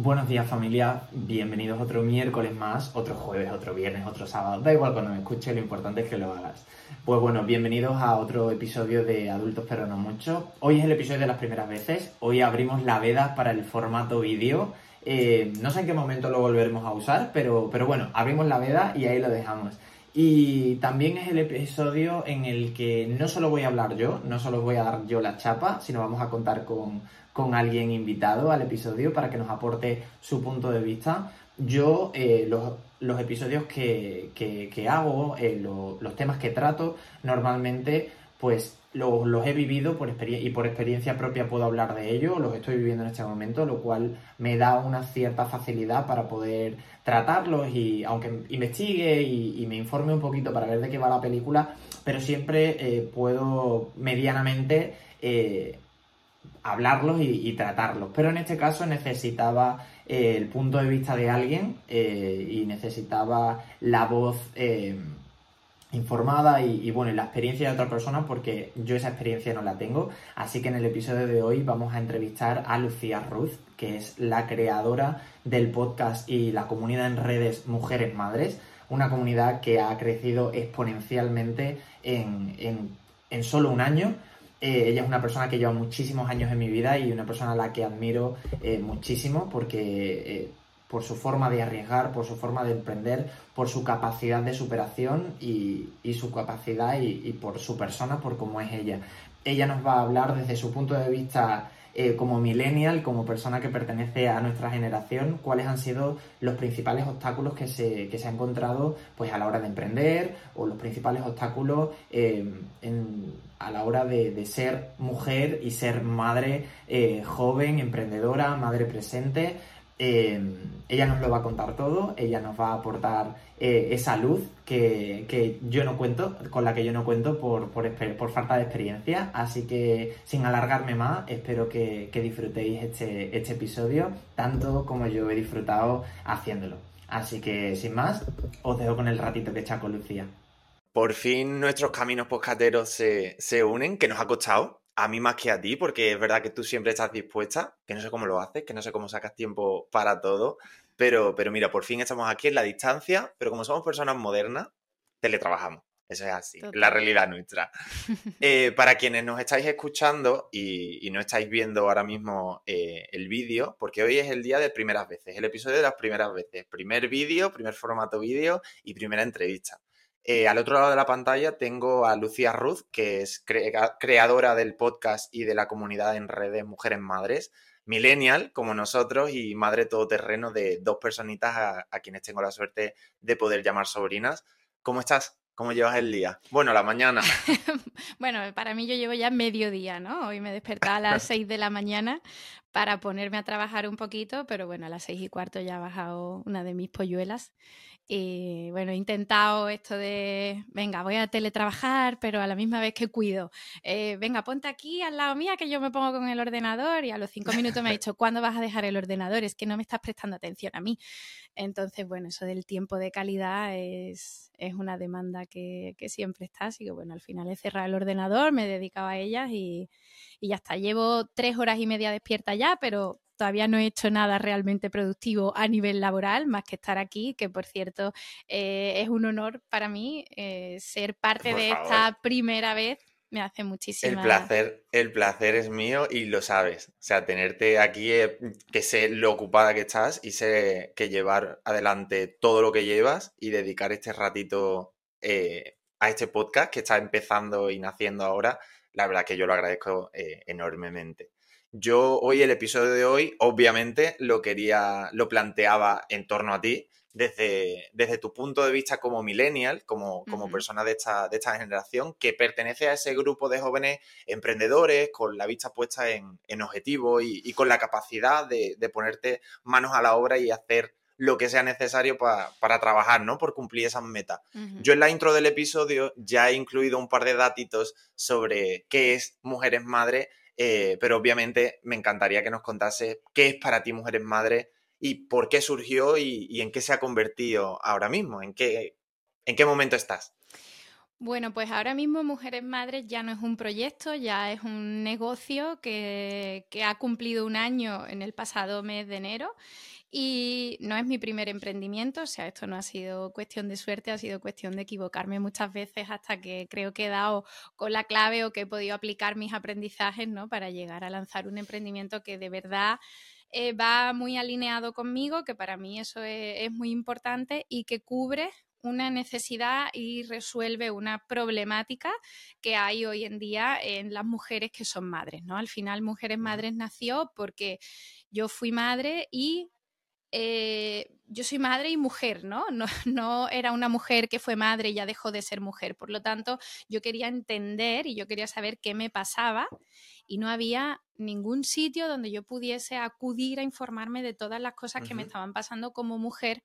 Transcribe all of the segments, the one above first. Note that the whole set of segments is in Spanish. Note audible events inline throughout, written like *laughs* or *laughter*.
Buenos días familia, bienvenidos otro miércoles más, otro jueves, otro viernes, otro sábado, da igual cuando me escuches, lo importante es que lo hagas. Pues bueno, bienvenidos a otro episodio de Adultos pero no mucho. Hoy es el episodio de las primeras veces, hoy abrimos la veda para el formato vídeo. Eh, no sé en qué momento lo volveremos a usar, pero, pero bueno, abrimos la veda y ahí lo dejamos. Y también es el episodio en el que no solo voy a hablar yo, no solo voy a dar yo la chapa, sino vamos a contar con con alguien invitado al episodio para que nos aporte su punto de vista. Yo, eh, los, episodios que, hago, eh, los temas que trato, normalmente, pues los, he vivido por y por experiencia propia puedo hablar de ello, los estoy viviendo en este momento, lo cual me da una cierta facilidad para poder tratarlos y aunque investigue y, me informe un poquito para ver de qué va la película, pero siempre eh, puedo medianamente hablarlos y, tratarlos. Pero en este caso necesitaba eh, el punto de vista de alguien eh, y necesitaba la voz eh, informada y, bueno, la experiencia de otra persona porque yo esa experiencia no la tengo. Así que en el episodio de hoy vamos a entrevistar a Lucía Ruth, que es la creadora del podcast y la comunidad en redes Mujeres Madres, una comunidad que ha crecido exponencialmente en, en solo un año eh, ella es una persona que lleva muchísimos años en mi vida y una persona a la que admiro eh, muchísimo porque eh, por su forma de arriesgar, por su forma de emprender, por su capacidad de superación y, su capacidad y, y, por su persona, por cómo es ella. Ella nos va a hablar desde su punto de vista eh, como millennial, como persona que pertenece a nuestra generación, cuáles han sido los principales obstáculos que se, que se ha encontrado pues, a la hora de emprender o los principales obstáculos eh, a la hora de, ser mujer y ser madre eh, joven, emprendedora, madre presente. Ella nos lo va a contar todo, ella nos va a aportar eh, esa luz que, yo no cuento, con la que yo no cuento por, por, falta de experiencia. Así que sin alargarme más, espero que, disfrutéis este, este episodio tanto como yo he disfrutado haciéndolo. Así que sin más, os dejo con el ratito que echa con Lucía. Por fin nuestros caminos poscateros se, se unen, que nos ha costado, a mí más que a ti, porque es verdad que tú siempre estás dispuesta, que no sé cómo lo haces, que no sé cómo sacas tiempo para todo, pero, pero mira, por fin estamos aquí en la distancia, pero como somos personas modernas, teletrabajamos. Eso es así, la realidad nuestra. Eh, para quienes nos estáis escuchando y, no estáis viendo ahora mismo eh, el vídeo, porque hoy es el día de primeras veces, el episodio de las primeras veces. Primer vídeo, primer formato vídeo y primera entrevista. Eh, al otro lado de la pantalla tengo a Lucía Ruth, que es creadora del podcast y de la comunidad en redes Mujeres Madres millennial como nosotros y madre todoterreno de dos personitas a, quienes tengo la suerte de poder llamar sobrinas. ¿Cómo estás? ¿Cómo llevas el día? Bueno, la mañana. *laughs* bueno, para mí yo llevo ya mediodía, ¿no? Hoy me desperté a las *laughs* seis de la mañana para ponerme a trabajar un poquito, pero bueno, a las seis y cuarto ya ha bajado una de mis polluelas y bueno, he intentado esto de, venga, voy a teletrabajar, pero a la misma vez que cuido. Eh, venga, ponte aquí al lado mía que yo me pongo con el ordenador y a los cinco minutos me ha *laughs* dicho, ¿cuándo vas a dejar el ordenador? Es que no me estás prestando atención a mí. Entonces, bueno, eso del tiempo de calidad es, es una demanda que, que, siempre está. Así que bueno, al final he cerrado el ordenador, me he dedicado a ellas y, y ya está. Llevo tres horas y media despierta ya, pero todavía no he hecho nada realmente productivo a nivel laboral, más que estar aquí, que por cierto eh, es un honor para mí eh, ser parte de esta primera vez. Me hace muchísimo. El placer, el placer es mío y lo sabes. O sea, tenerte aquí, eh, que sé lo ocupada que estás y sé que llevar adelante todo lo que llevas y dedicar este ratito a este podcast que está empezando y naciendo ahora, la verdad que yo lo agradezco enormemente. Yo hoy, el episodio de hoy, obviamente lo quería, lo planteaba en torno a ti, desde, desde tu punto de vista como millennial, como, como persona de esta, de esta generación, que pertenece a ese grupo de jóvenes emprendedores con la vista puesta en, en objetivos y, con la capacidad de, ponerte manos a la obra y hacer lo que sea necesario para trabajar, ¿no? Por cumplir esas metas. Yo en la intro del episodio ya he incluido un par de datitos sobre qué es Mujeres Madres eh, pero obviamente me encantaría que nos contase qué es para ti Mujeres Madres y por qué surgió y, en qué se ha convertido ahora mismo, en qué, en qué momento estás. Bueno, pues ahora mismo Mujeres Madres ya no es un proyecto, ya es un negocio que, que, ha cumplido un año en el pasado mes de enero y no es mi primer emprendimiento, o sea, esto no ha sido cuestión de suerte, ha sido cuestión de equivocarme muchas veces hasta que creo que he dado con la clave o que he podido aplicar mis aprendizajes ¿no? para llegar a lanzar un emprendimiento que de verdad... Eh, va muy alineado conmigo, que para mí eso es, es muy importante y que cubre una necesidad y resuelve una problemática que hay hoy en día en las mujeres que son madres, ¿no? Al final, Mujeres Madres nació porque yo fui madre y eh, yo soy madre y mujer, ¿no? ¿no? *laughs* ¿no? era una mujer que fue madre y ya dejó de ser mujer. Por lo tanto, yo quería entender y yo quería saber qué me pasaba y no había ningún sitio donde yo pudiese acudir a informarme de todas las cosas que me estaban pasando como mujer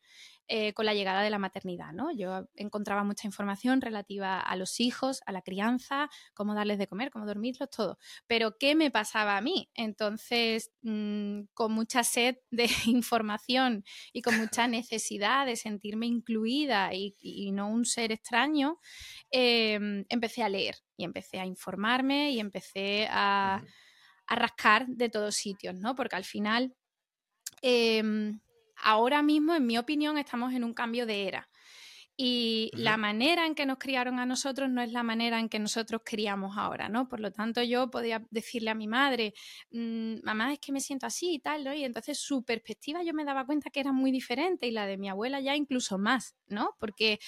eh, con la llegada de la maternidad. ¿no? Yo encontraba mucha información relativa a los hijos, a la crianza, cómo darles de comer, cómo dormirlos, todo. Pero ¿qué me pasaba a mí? Entonces, mm, con mucha sed de *laughs* información y con mucha necesidad de sentirme incluida y, no un ser extraño, em, empecé a leer y empecé a informarme y empecé a, rascar de todos sitios, ¿no? Porque al final... Em, ahora mismo, en mi opinión, estamos en un cambio de era. Y la manera en que nos criaron a nosotros no es la manera en que nosotros criamos ahora, ¿no? Por lo tanto, yo podía decirle a mi madre, mm, mamá, es que me siento así y tal, ¿no? Y entonces su perspectiva yo me daba cuenta que era muy diferente y la de mi abuela ya incluso más, ¿no? Porque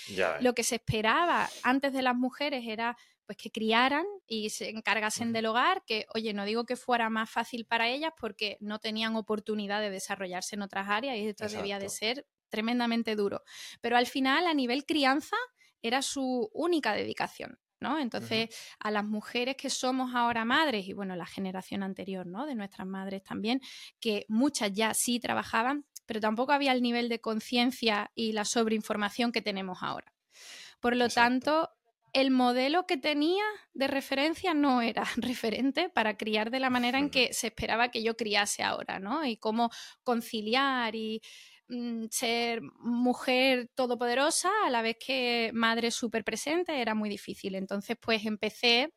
lo que se esperaba antes de las mujeres era pues que criaran y se encargasen del hogar, que oye, no digo que fuera más fácil para ellas porque no tenían oportunidad de desarrollarse en otras áreas y esto debía de ser tremendamente duro. Pero al final, a nivel crianza, era su única dedicación. ¿no? Entonces, a las mujeres que somos ahora madres, y bueno, la generación anterior, ¿no? De nuestras madres también, que muchas ya sí trabajaban, pero tampoco había el nivel de conciencia y la sobreinformación que tenemos ahora. Por lo tanto, el modelo que tenía de referencia no era *laughs* referente para criar de la manera en que se esperaba que yo criase ahora, ¿no? Y cómo conciliar y ser mujer todopoderosa a la vez que madre súper presente era muy difícil. Entonces, pues empecé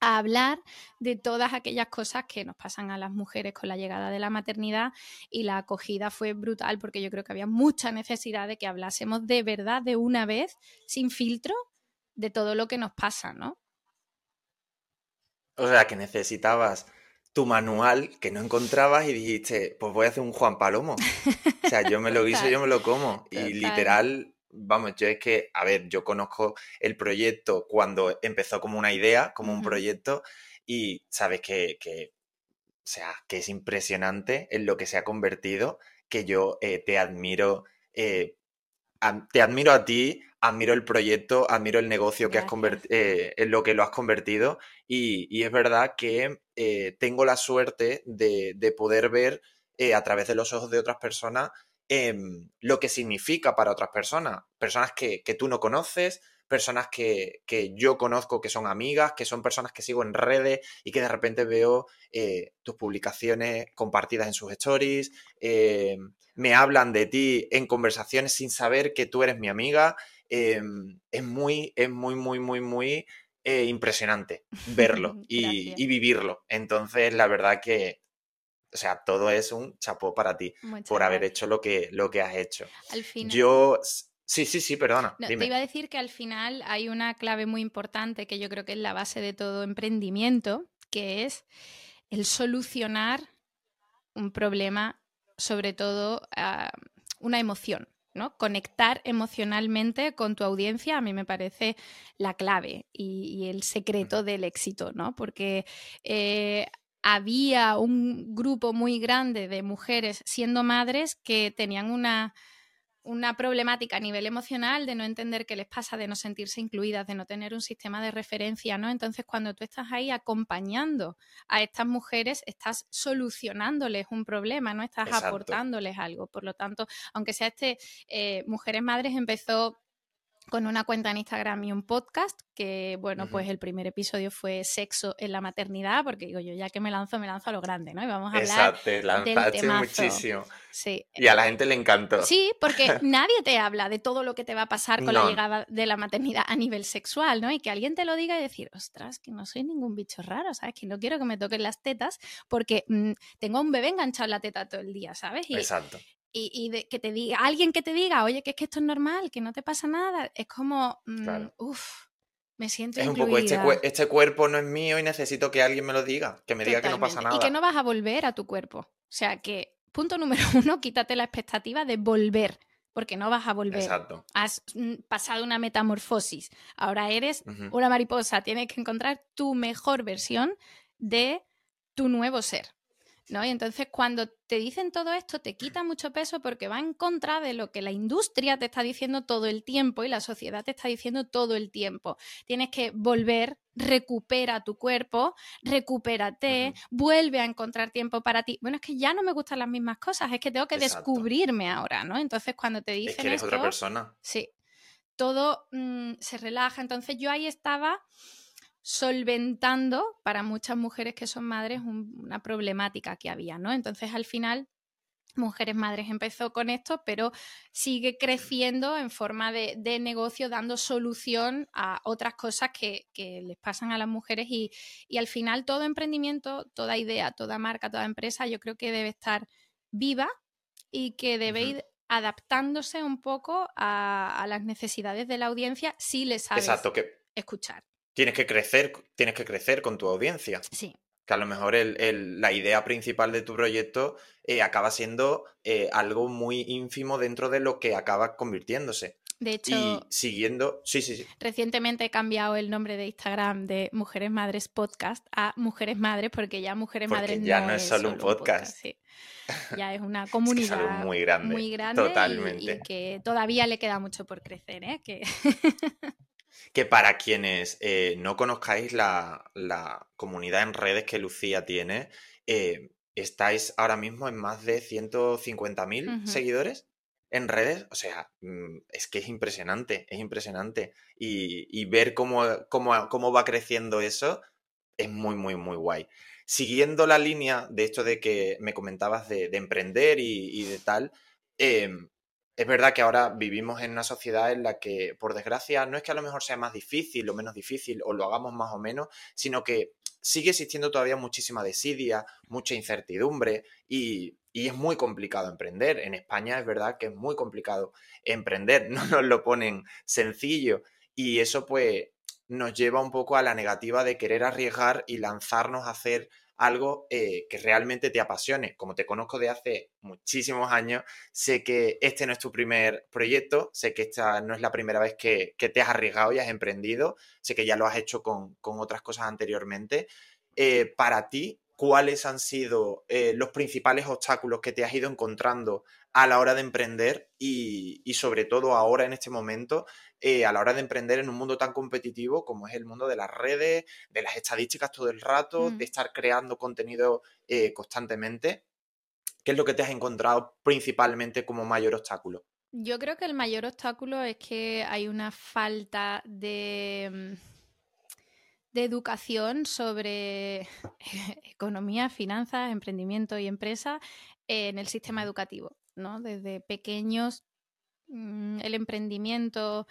a hablar de todas aquellas cosas que nos pasan a las mujeres con la llegada de la maternidad y la acogida fue brutal porque yo creo que había mucha necesidad de que hablásemos de verdad de una vez, sin filtro, de todo lo que nos pasa, ¿no? O sea, que necesitabas tu manual que no encontrabas y dijiste, pues voy a hacer un Juan Palomo. O sea, yo me lo guiso, yo me lo como. *laughs* Y literal, vamos, yo es que, a ver, yo conozco el proyecto cuando empezó como una idea, como un proyecto, y sabes que, o sea, que es impresionante en lo que se ha convertido, que yo eh, te admiro, eh, te admiro a ti, admiro el proyecto, admiro el negocio que has eh, en lo que lo has convertido y, es verdad que eh, tengo la suerte de, poder ver eh, a través de los ojos de otras personas em, lo que significa para otras personas, personas que, tú no conoces, personas que, yo conozco que son amigas, que son personas que sigo en redes y que de repente veo tus publicaciones compartidas en sus stories, me hablan de ti en conversaciones sin saber que tú eres mi amiga Em, es muy, es muy, muy, muy, muy eh, impresionante verlo *laughs* y, vivirlo. Entonces, la verdad que, o sea, todo es un chapó para ti por haber hecho lo que, lo que has hecho. Al final. Yo. Sí, sí, sí, perdona. te iba a decir que al final hay una clave muy importante que yo creo que es la base de todo emprendimiento, que es el solucionar un problema, sobre todo ah, una emoción. ¿no? Conectar emocionalmente con tu audiencia a mí me parece la clave y, el secreto del éxito, ¿no? Porque eh, había un grupo muy grande de mujeres siendo madres que tenían una una problemática a nivel emocional de no entender qué les pasa, de no sentirse incluidas, de no tener un sistema de referencia, ¿no? Entonces, cuando tú estás ahí acompañando a estas mujeres, estás solucionándoles un problema, no estás aportándoles algo. Por lo tanto, aunque sea este, eh, Mujeres Madres empezó con una cuenta en Instagram y un podcast, que bueno, pues el primer episodio fue sexo en la maternidad, porque digo yo, ya que me lanzo, me lanzo a lo grande, ¿no? Y vamos a hablar Exacto, del muchísimo. Sí. Y a la gente le encantó. Sí, porque *laughs* nadie te habla de todo lo que te va a pasar con la llegada de la maternidad a nivel sexual, ¿no? Y que alguien te lo diga y decir, ostras, que no soy ningún bicho raro, ¿sabes? Que no quiero que me toquen las tetas porque mm, tengo un bebé enganchado en la teta todo el día, ¿sabes? Exacto y, de, que te diga, alguien que te diga, oye, que es que esto es normal, que no te pasa nada, es como, mm, uff, me siento Es un poco, este, este, cuerpo no es mío y necesito que alguien me lo diga, que me diga que no pasa nada. Y que no vas a volver a tu cuerpo. O sea que, punto número *laughs* uno, quítate la expectativa de volver, porque no vas a volver. Exacto. Has mm, pasado una metamorfosis. Ahora eres una mariposa, tienes que encontrar tu mejor versión de tu nuevo ser. ¿No? Y entonces cuando te dicen todo esto te quita mucho peso porque va en contra de lo que la industria te está diciendo todo el tiempo y la sociedad te está diciendo todo el tiempo. Tienes que volver, recupera tu cuerpo, recupérate, vuelve a encontrar tiempo para ti. Bueno, es que ya no me gustan las mismas cosas, es que tengo que descubrirme ahora, ¿no? Entonces cuando te dicen... Es que eres otra persona. Sí. Todo mm, se relaja. Entonces yo ahí estaba solventando para muchas mujeres que son madres una problemática que había, ¿no? Entonces al final Mujeres Madres empezó con esto, pero sigue creciendo en forma de, negocio, dando solución a otras cosas que, les pasan a las mujeres y, al final todo emprendimiento, toda idea, toda marca, toda empresa, yo creo que debe estar viva y que debe ir adaptándose un poco a, las necesidades de la audiencia si les sabes escuchar tienes que crecer, tienes que crecer con tu audiencia. Sí. Que a lo mejor la idea principal de tu proyecto eh, acaba siendo eh, algo muy ínfimo dentro de lo que acaba convirtiéndose. De hecho, y siguiendo, sí, sí, sí. Recientemente he cambiado el nombre de Instagram de Mujeres Madres Podcast a Mujeres Madres porque ya Mujeres Madres ya no, es solo un podcast. sí. *laughs* Ya es una comunidad es muy grande. Muy grande totalmente. Y, que todavía le queda mucho por crecer, ¿eh? Que... *laughs* que para quienes eh, no conozcáis la, comunidad en redes que Lucía tiene, eh, estáis ahora mismo en más de 150.000 seguidores en redes. O sea, mm, es que es impresionante, es impresionante. Y, ver cómo, cómo, va creciendo eso es muy, muy, muy guay. Siguiendo la línea de esto de que me comentabas de, emprender y, de tal, em, es verdad que ahora vivimos en una sociedad en la que, por desgracia, no es que a lo mejor sea más difícil o menos difícil o lo hagamos más o menos, sino que sigue existiendo todavía muchísima desidia, mucha incertidumbre y, es muy complicado emprender. En España es verdad que es muy complicado emprender, *laughs* no nos lo ponen sencillo y eso pues nos lleva un poco a la negativa de querer arriesgar y lanzarnos a hacer algo eh, que realmente te apasione. Como te conozco de hace muchísimos años, sé que este no es tu primer proyecto, sé que esta no es la primera vez que, te has arriesgado y has emprendido, sé que ya lo has hecho con, otras cosas anteriormente. Eh, para ti, ¿cuáles han sido eh, los principales obstáculos que te has ido encontrando a la hora de emprender y, y sobre todo ahora en este momento eh, a la hora de emprender en un mundo tan competitivo como es el mundo de las redes, de las estadísticas todo el rato, de mm. estar creando contenido eh, constantemente. ¿Qué es lo que te has encontrado principalmente como mayor obstáculo? Yo creo que el mayor obstáculo es que hay una falta de, mm, de educación sobre *laughs* economía, finanzas, emprendimiento y empresa en el sistema educativo. ¿No? Desde pequeños Mm, el emprendimiento,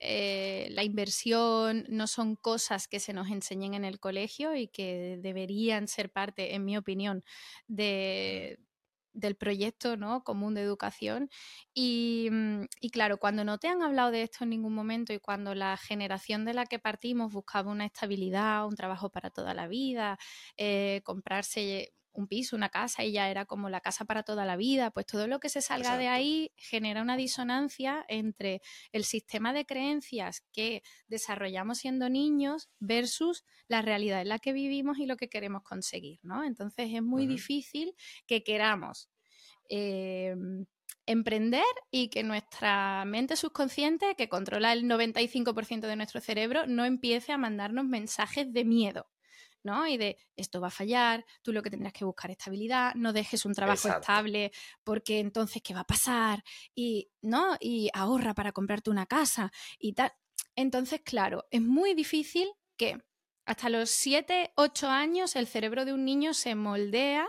eh, la inversión no son cosas que se nos enseñen en el colegio y que deberían ser parte, en mi opinión, de, del proyecto ¿no? común de educación. Y, mm, y, claro, cuando no te han hablado de esto en ningún momento y cuando la generación de la que partimos buscaba una estabilidad, un trabajo para toda la vida, eh, comprarse un piso, una casa y ya era como la casa para toda la vida, pues todo lo que se salga de ahí genera una disonancia entre el sistema de creencias que desarrollamos siendo niños versus la realidad en la que vivimos y lo que queremos conseguir, ¿no? Entonces es muy difícil que queramos em, emprender y que nuestra mente subconsciente, que controla el 95% de nuestro cerebro, no empiece a mandarnos mensajes de miedo. ¿No? Y de esto va a fallar, tú lo que tendrás que buscar estabilidad, no dejes un trabajo estable porque entonces ¿qué va a pasar? Y no, y ahorra para comprarte una casa y tal. Entonces, claro, es muy difícil que hasta los 7, 8 años el cerebro de un niño se moldea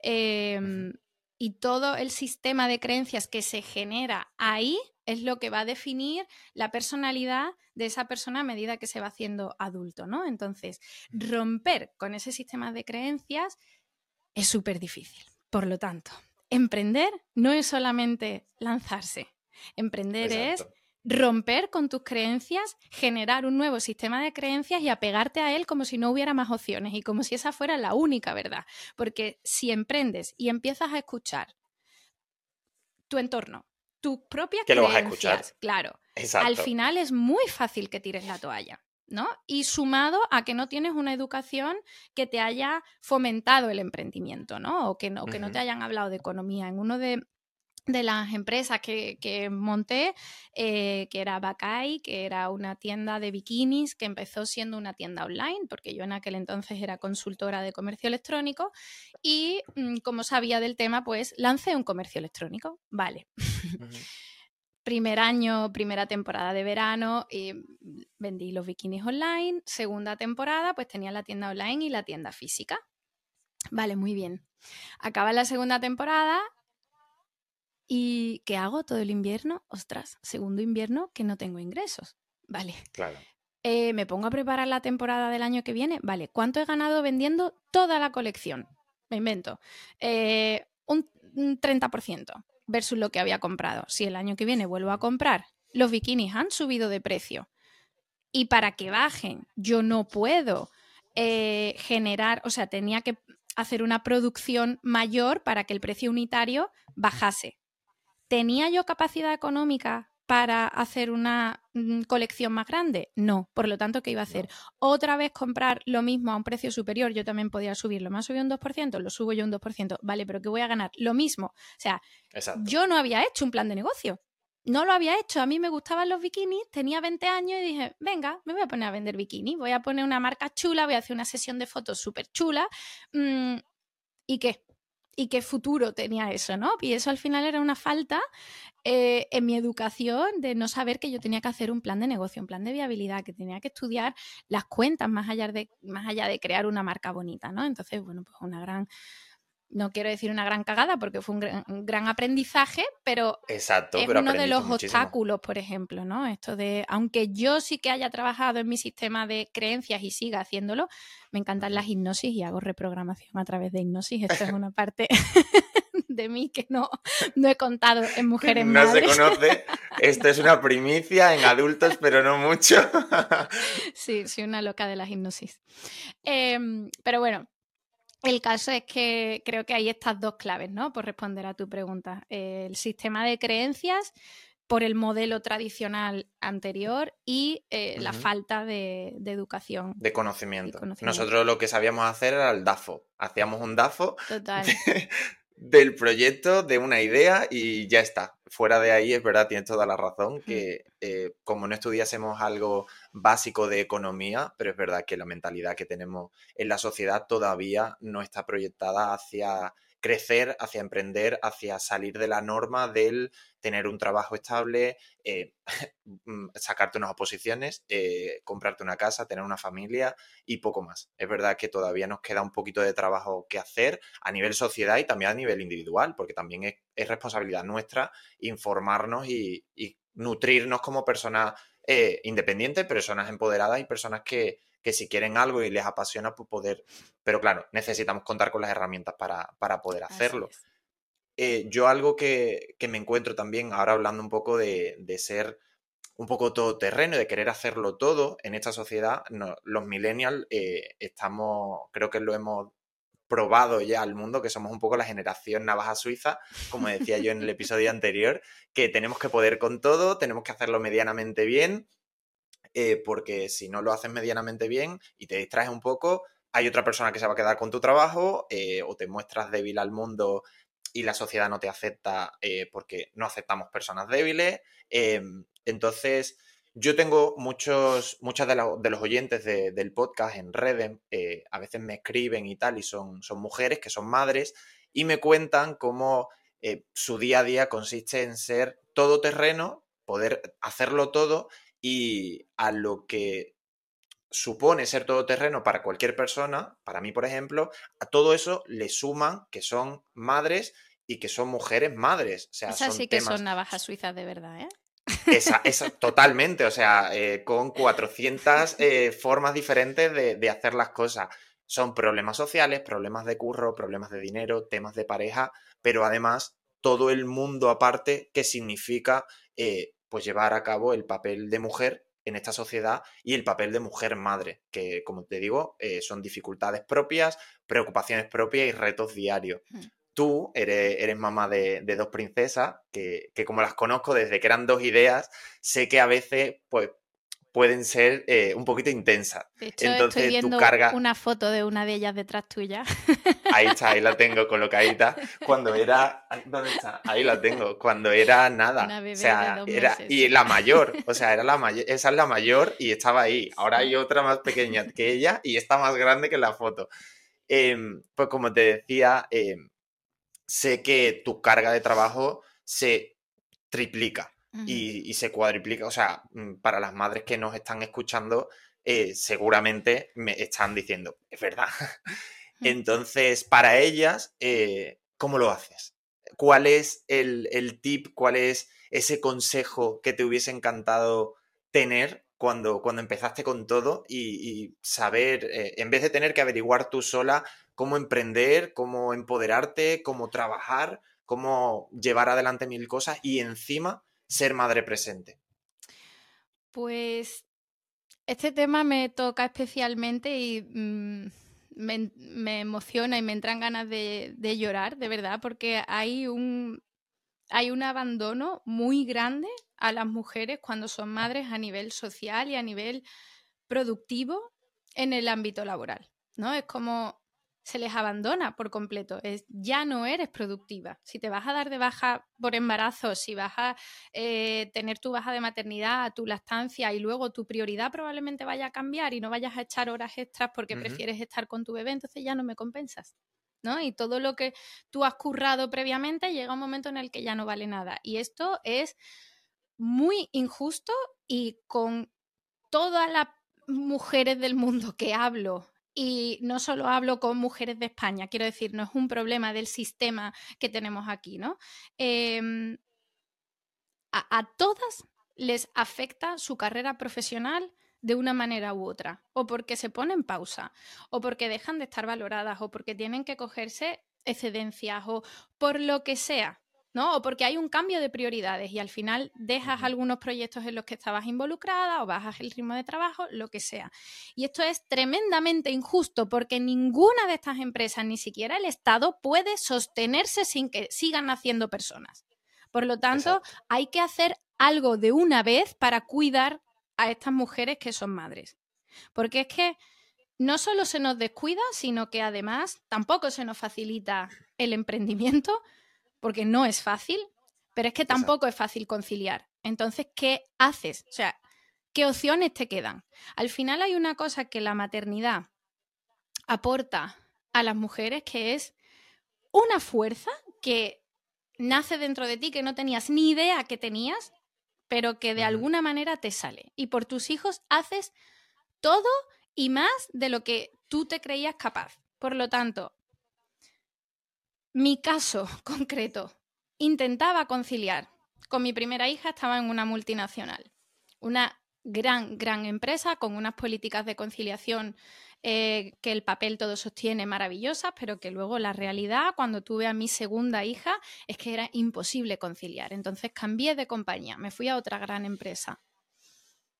em, y todo el sistema de creencias que se genera ahí es lo que va a definir la personalidad de esa persona a medida que se va haciendo adulto, ¿no? Entonces, romper con ese sistema de creencias es súper difícil. Por lo tanto, emprender no es solamente lanzarse. Emprender es romper con tus creencias, generar un nuevo sistema de creencias y apegarte a él como si no hubiera más opciones y como si esa fuera la única verdad. Porque si emprendes y empiezas a escuchar tu entorno, tus propias que creencias, lo vas a escuchar. claro, al final es muy fácil que tires la toalla. ¿no? Y sumado a que no tienes una educación que te haya fomentado el emprendimiento, ¿no? O que no, que no te hayan hablado de economía. En uno de, de las empresas que, monté, eh, que era Bacay, que era una tienda de bikinis que empezó siendo una tienda online, porque yo en aquel entonces era consultora de comercio electrónico y mm, como sabía del tema, pues lancé un comercio electrónico. Vale. *laughs* Primer año, primera temporada de verano, y mm, vendí los bikinis online. Segunda temporada, pues tenía la tienda online y la tienda física. Vale, muy bien. Acaba la segunda temporada ¿Y qué hago todo el invierno? Ostras, segundo invierno que no tengo ingresos. Vale. Claro. Eh, me pongo a preparar la temporada del año que viene. Vale, ¿cuánto he ganado vendiendo toda la colección? Me invento. Eh, un 30% versus lo que había comprado. Si el año que viene vuelvo a comprar, los bikinis han subido de precio. Y para que bajen, yo no puedo eh, generar, o sea, tenía que hacer una producción mayor para que el precio unitario bajase. ¿Tenía yo capacidad económica para hacer una mm, colección más grande? No. Por lo tanto, ¿qué iba a hacer? Otra vez comprar lo mismo a un precio superior. Yo también podía subirlo. ¿Me ha subido un 2%? Lo subo yo un 2%. Vale, pero ¿qué voy a ganar? Lo mismo. O sea, yo no había hecho un plan de negocio. No lo había hecho. A mí me gustaban los bikinis, tenía 20 años y dije, venga, me voy a poner a vender bikinis. Voy a poner una marca chula, voy a hacer una sesión de fotos súper chula. Mm, ¿Y qué? Y qué futuro tenía eso, ¿no? Y eso al final era una falta eh, en mi educación de no saber que yo tenía que hacer un plan de negocio, un plan de viabilidad, que tenía que estudiar las cuentas más allá de, más allá de crear una marca bonita, ¿no? Entonces, bueno, pues una gran no quiero decir una gran cagada porque fue un gran, aprendizaje, pero Exacto, es uno de los obstáculos, por ejemplo, ¿no? Esto de, aunque yo sí que haya trabajado en mi sistema de creencias y siga haciéndolo, me encantan las hipnosis y hago reprogramación a través de hipnosis. Esto es una *laughs* parte *laughs* de mí que no, no he contado en mujeres No se conoce. Esto es una *laughs* primicia en adultos, pero no mucho. sí, soy una loca de las hipnosis. Em, pero bueno, el caso es que creo que hay estas dos claves, ¿no? Por responder a tu pregunta. El sistema de creencias por el modelo tradicional anterior y eh, la falta de, educación. De conocimiento. Nosotros lo que sabíamos hacer era el DAFO. Hacíamos un DAFO Total *laughs* del proyecto, de una idea y ya está. Fuera de ahí, es verdad, tienes toda la razón, que eh, como no estudiásemos algo básico de economía, pero es verdad que la mentalidad que tenemos en la sociedad todavía no está proyectada hacia crecer, hacia emprender, hacia salir de la norma del tener un trabajo estable, eh, *laughs* mm, sacarte unas oposiciones, eh, comprarte una casa, tener una familia y poco más. Es verdad que todavía nos queda un poquito de trabajo que hacer a nivel sociedad y también a nivel individual, porque también es, responsabilidad nuestra informarnos y, nutrirnos como personas eh, independientes, personas empoderadas y personas que, que si quieren algo y les apasiona, pues poder... Pero claro, necesitamos contar con las herramientas para, poder hacerlo. Eh, yo algo que, me encuentro también, ahora hablando un poco de, ser un poco todoterreno, de querer hacerlo todo en esta sociedad, los millennials eh, estamos, creo que lo hemos probado ya al mundo, que somos un poco la generación navaja suiza, como decía yo en el *laughs* episodio anterior, que tenemos que poder con todo, tenemos que hacerlo medianamente bien eh, porque si no lo haces medianamente bien y te distraes un poco, hay otra persona que se va a quedar con tu trabajo eh, o te muestras débil al mundo y la sociedad no te acepta eh, porque no aceptamos personas débiles. Entonces, yo tengo muchos, muchas de, los oyentes del podcast en redes, a veces me escriben y tal, y son, son mujeres que son madres, y me cuentan cómo su día a día consiste en ser todoterreno, poder hacerlo todo, y a lo que supone ser todoterreno para cualquier persona, para mí, por ejemplo, a todo eso le suman que son madres y que son mujeres madres. O sea, Esas sí que son navajas suizas de verdad, ¿eh? Esa, *laughs* esa, totalmente, o sea, eh, con 400 eh, formas diferentes de, hacer las cosas. Son problemas sociales, problemas de curro, problemas de dinero, temas de pareja, pero además todo el mundo aparte que significa eh, pues llevar a cabo el papel de mujer en esta sociedad y el papel de mujer madre, que como te digo, son dificultades propias, preocupaciones propias y retos diarios. Mm tú eres, mamá de, dos princesas, que, como las conozco desde que eran dos ideas, sé que a veces pues, pueden ser eh, un poquito intensas. De hecho, Entonces, estoy viendo una foto de una de ellas detrás tuya. *laughs* Ahí está, ahí la tengo colocadita. Cuando era. ¿Dónde está? Ahí la tengo. Cuando era nada. Una bebé o sea, era. Y la mayor. O sea, era la *laughs* mayor. Esa es la mayor y estaba ahí. Ahora hay otra más pequeña que ella y está más grande que la foto. Em, pues como te decía, em, sé que tu carga de trabajo se triplica y, se cuadriplica. O sea, mm, para las madres que nos están escuchando, eh, seguramente me están diciendo, es verdad. *laughs* Entonces, para ellas, eh, ¿cómo lo haces? ¿Cuál es el, tip, cuál es ese consejo que te hubiese encantado tener cuando, cuando empezaste con todo y, saber, eh, en vez de tener que averiguar tú sola cómo emprender, cómo empoderarte, cómo trabajar, cómo llevar adelante mil cosas y encima ser madre presente. Pues este tema me toca especialmente y mm, me, emociona y me entran ganas de, llorar, de verdad, porque hay un, hay un abandono muy grande a las mujeres cuando son madres a nivel social y a nivel productivo en el ámbito laboral. ¿no? Es como se les abandona por completo. Es, ya no eres productiva. Si te vas a dar de baja por embarazo, si vas a eh, tener tu baja de maternidad, tu lactancia y luego tu prioridad probablemente vaya a cambiar y no vayas a echar horas extras porque prefieres estar con tu bebé, entonces ya no me compensas. ¿no? Y todo lo que tú has currado previamente llega un momento en el que ya no vale nada. Y esto es muy injusto y con todas las mujeres del mundo que hablo y no solo hablo con mujeres de España, quiero decir, no es un problema del sistema que tenemos aquí, ¿no? Em, a, todas les afecta su carrera profesional de una manera u otra, o porque se ponen pausa, o porque dejan de estar valoradas, o porque tienen que cogerse excedencias, o por lo que sea. ¿No? O porque hay un cambio de prioridades y al final dejas algunos proyectos en los que estabas involucrada o bajas el ritmo de trabajo, lo que sea. Y esto es tremendamente injusto porque ninguna de estas empresas, ni siquiera el Estado, puede sostenerse sin que sigan naciendo personas. Por lo tanto, hay que hacer algo de una vez para cuidar a estas mujeres que son madres. Porque es que no solo se nos descuida, sino que además tampoco se nos facilita el emprendimiento porque no es fácil, pero es que tampoco es fácil conciliar. Entonces, ¿qué haces? O sea, ¿qué opciones te quedan? Al final hay una cosa que la maternidad aporta a las mujeres que es una fuerza que nace dentro de ti que no tenías ni idea que tenías, pero que de alguna manera te sale. Y por tus hijos haces todo y más de lo que tú te creías capaz. Por lo tanto, mi caso *laughs* concreto, intentaba conciliar. Con mi primera hija estaba en una multinacional, una gran, gran empresa con unas políticas de conciliación eh, que el papel todo sostiene maravillosas, pero que luego la realidad, cuando tuve a mi segunda hija, es que era imposible conciliar. Entonces cambié de compañía, me fui a otra gran empresa.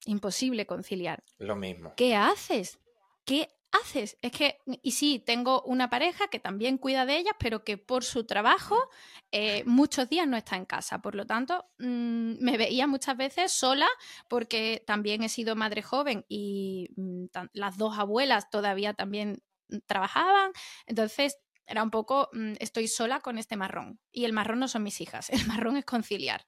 Imposible conciliar. Lo mismo. ¿Qué haces? ¿Qué haces? Es que, y sí, tengo una pareja que también cuida de ellas, pero que por su trabajo eh, muchos días no está en casa. Por lo tanto, mm, me veía muchas veces sola porque también he sido madre joven y mm, las dos abuelas todavía también mm, trabajaban. Entonces, era un poco, estoy sola con este marrón. Y el marrón no son mis hijas, *laughs* el marrón es conciliar.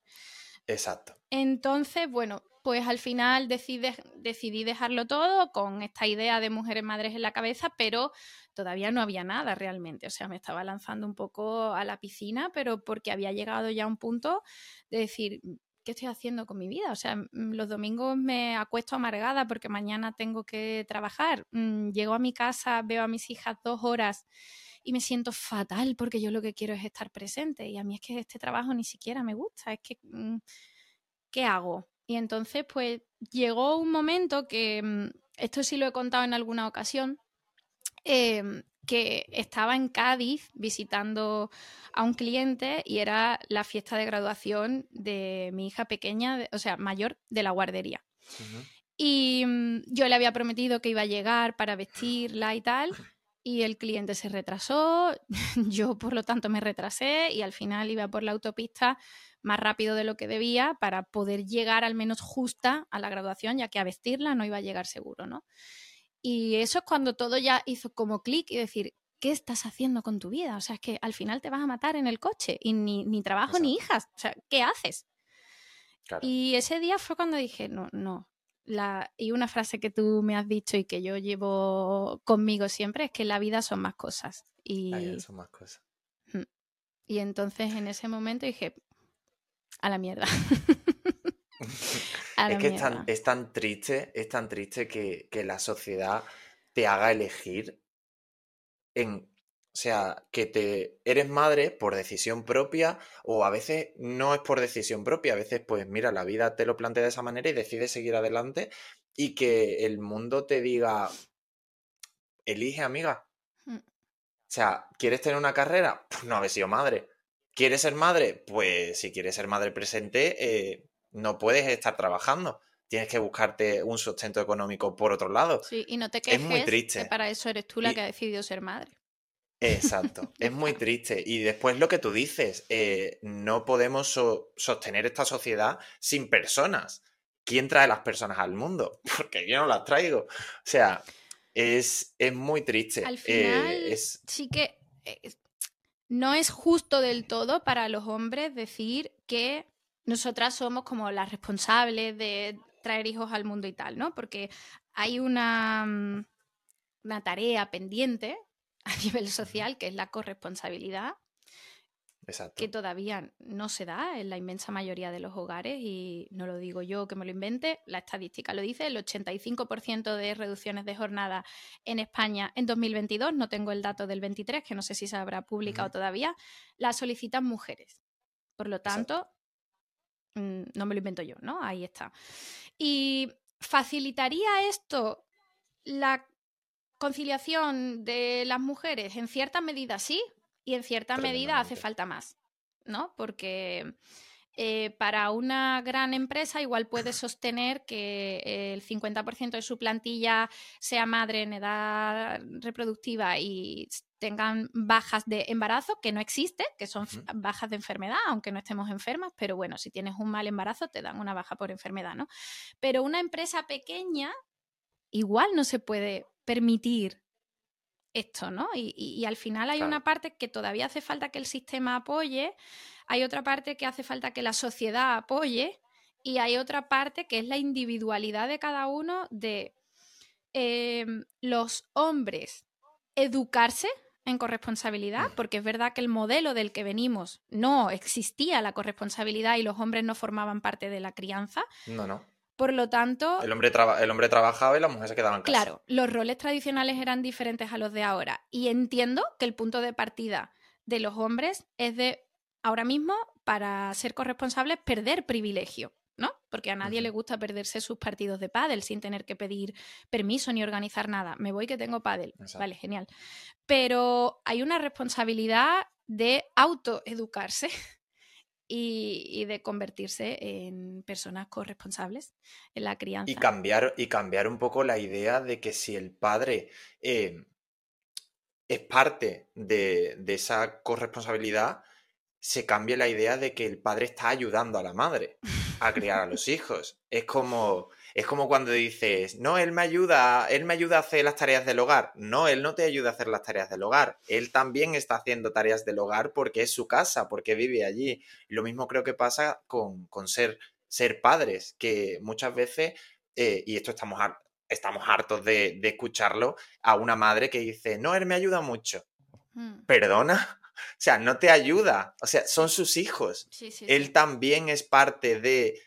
Exacto. Entonces, bueno, pues al final decidí dejarlo todo con esta idea de mujeres madres en la cabeza, pero todavía no había nada realmente. O sea, me estaba lanzando un poco a la piscina, pero porque había llegado ya a un punto de decir, ¿qué estoy haciendo con mi vida? O sea, mm, los domingos me acuesto amargada porque mañana tengo que trabajar. Mm, llego a mi casa, veo a mis hijas dos horas y me siento fatal porque yo lo que quiero es estar presente y a mí es que este trabajo ni siquiera me gusta, es que, mm, ¿qué hago? Y entonces, pues llegó un momento que, esto sí lo he contado en alguna ocasión, em, que estaba en Cádiz visitando a un cliente y era la fiesta de graduación de mi hija pequeña, o sea, mayor de la guardería. Y mm, yo le había prometido que iba a llegar para vestirla y tal, y el cliente se retrasó, *laughs* yo por lo tanto me retrasé y al final iba por la autopista más rápido de lo que debía para poder llegar al menos justa a la graduación, ya que a vestirla no iba a llegar seguro, ¿no? Y eso es cuando todo ya hizo como clic y decir, ¿qué estás haciendo con tu vida? O sea, es que al final te vas a matar en el coche y ni, ni trabajo ni hijas. O sea, ¿qué haces? Y ese día fue cuando dije, no, no. La, y una frase que tú me has dicho y que yo llevo conmigo siempre es que la vida son más cosas. Y, la vida son más cosas. Y entonces en ese momento dije, a la mierda. *laughs* es que es tan, triste, es tan triste que, la sociedad te haga elegir en. O sea, que te eres madre por decisión propia, o a veces no es por decisión propia, a veces, pues mira, la vida te lo plantea de esa manera y decides seguir adelante, y que el mundo te diga, elige, amiga. Mm. O sea, ¿quieres tener una carrera? Pues no haber sido madre. ¿Quieres ser madre? Pues si quieres ser madre presente, eh, no puedes estar trabajando. Tienes que buscarte un sustento económico por otro lado. Sí, y no te quejes es muy triste. que para eso eres tú la que ha decidido ser madre. Exacto, es muy *laughs* triste. Y después lo que tú dices, eh, no podemos sostener esta sociedad sin personas. ¿Quién trae las personas al mundo? *laughs* Porque yo no las traigo. O sea, es, es muy triste. Al final, eh, sí que no es justo del todo para los hombres decir que nosotras somos como las responsables de traer hijos al mundo y tal, ¿no? Porque hay una, mm, una tarea pendiente a *laughs* nivel social que es la corresponsabilidad que todavía no se da en la inmensa mayoría de los hogares y no lo digo yo que me lo invente, la estadística lo dice, el 85% de reducciones de jornada en España en 2022, no tengo el dato del 23, que no sé si se habrá publicado todavía, la solicitan mujeres. Por lo tanto, mm, no me lo invento yo, ¿no? Ahí está. Y facilitaría esto la conciliación de las mujeres en cierta medida sí, y en cierta medida hace falta más, ¿no? Porque eh, para una gran empresa igual puede *laughs* sostener que el 50% de su plantilla sea madre en edad reproductiva y tengan bajas de embarazo, que no existe, que son bajas de enfermedad, aunque no estemos enfermas, pero bueno, si tienes un mal embarazo te dan una baja por enfermedad, ¿no? Pero una empresa pequeña igual no se puede permitir esto, ¿no? Y, al final hay una parte que todavía hace falta que el sistema apoye, hay otra parte que hace falta que la sociedad apoye y hay otra parte que es la individualidad de cada uno de em, los hombres educarse en corresponsabilidad, porque es verdad que el modelo del que venimos no existía la corresponsabilidad y los hombres no formaban parte de la crianza. No, no. Por lo tanto... El hombre, el hombre trabajaba y las mujeres se quedaban en casa. Claro, los roles tradicionales eran diferentes a los de ahora. Y entiendo que el punto de partida de los hombres es de, ahora mismo, para ser corresponsables, perder privilegio. ¿no? Porque a nadie le gusta perderse sus partidos de pádel sin tener que pedir permiso ni organizar nada. Me voy que tengo pádel. Vale, genial. Pero hay una responsabilidad de autoeducarse y, de convertirse en personas corresponsables en la crianza. Y cambiar, y cambiar un poco la idea de que si el padre eh, es parte de, de esa corresponsabilidad, se cambie la idea de que el padre está ayudando a la madre a criar a los *laughs* hijos. Es como, es como cuando dices, no, él me ayuda, él me ayuda a hacer las tareas del hogar. No, él no te ayuda a hacer las tareas del hogar. Él también está haciendo tareas del hogar porque es su casa, porque vive allí. Y lo mismo creo que pasa con, con ser ser padres, que muchas veces, eh, y esto estamos, estamos hartos de, de, escucharlo, a una madre que dice, no, él me ayuda mucho. Mm. Perdona. *laughs* O sea, no te ayuda. O sea, son sus hijos. él también es parte de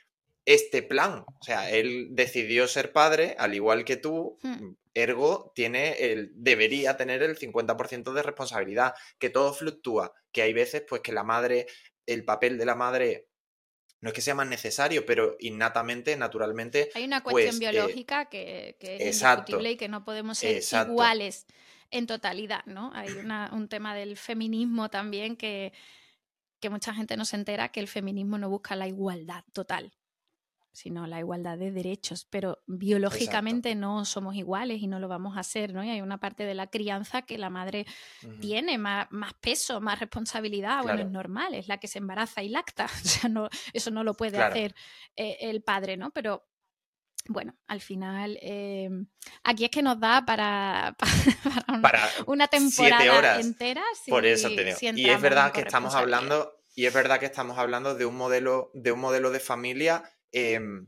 este plan. O sea, él decidió ser padre, al igual que tú, hmm. ergo tiene el, debería tener el 50% de responsabilidad, que todo fluctúa, que hay veces pues que la madre, el papel de la madre no es que sea más necesario, pero innatamente, naturalmente. Hay una cuestión pues, eh, biológica que, es indiscutible y que no podemos ser iguales en totalidad, ¿no? Hay un tema del feminismo también que, que mucha gente no se entera que el feminismo no busca la igualdad total sino la igualdad de derechos, pero biológicamente no somos iguales y no lo vamos a hacer, ¿no? Y hay una parte de la crianza que la madre tiene más, peso, más responsabilidad, bueno, es normal, es la que se embaraza y lacta, *laughs* o sea, no, eso no lo puede hacer eh, el padre, ¿no? Pero bueno, al final, eh, aquí es que nos da para, *laughs* para, una, temporada entera. por eso te y es verdad que estamos hablando, y es verdad que estamos hablando de un modelo, de un modelo de familia Em,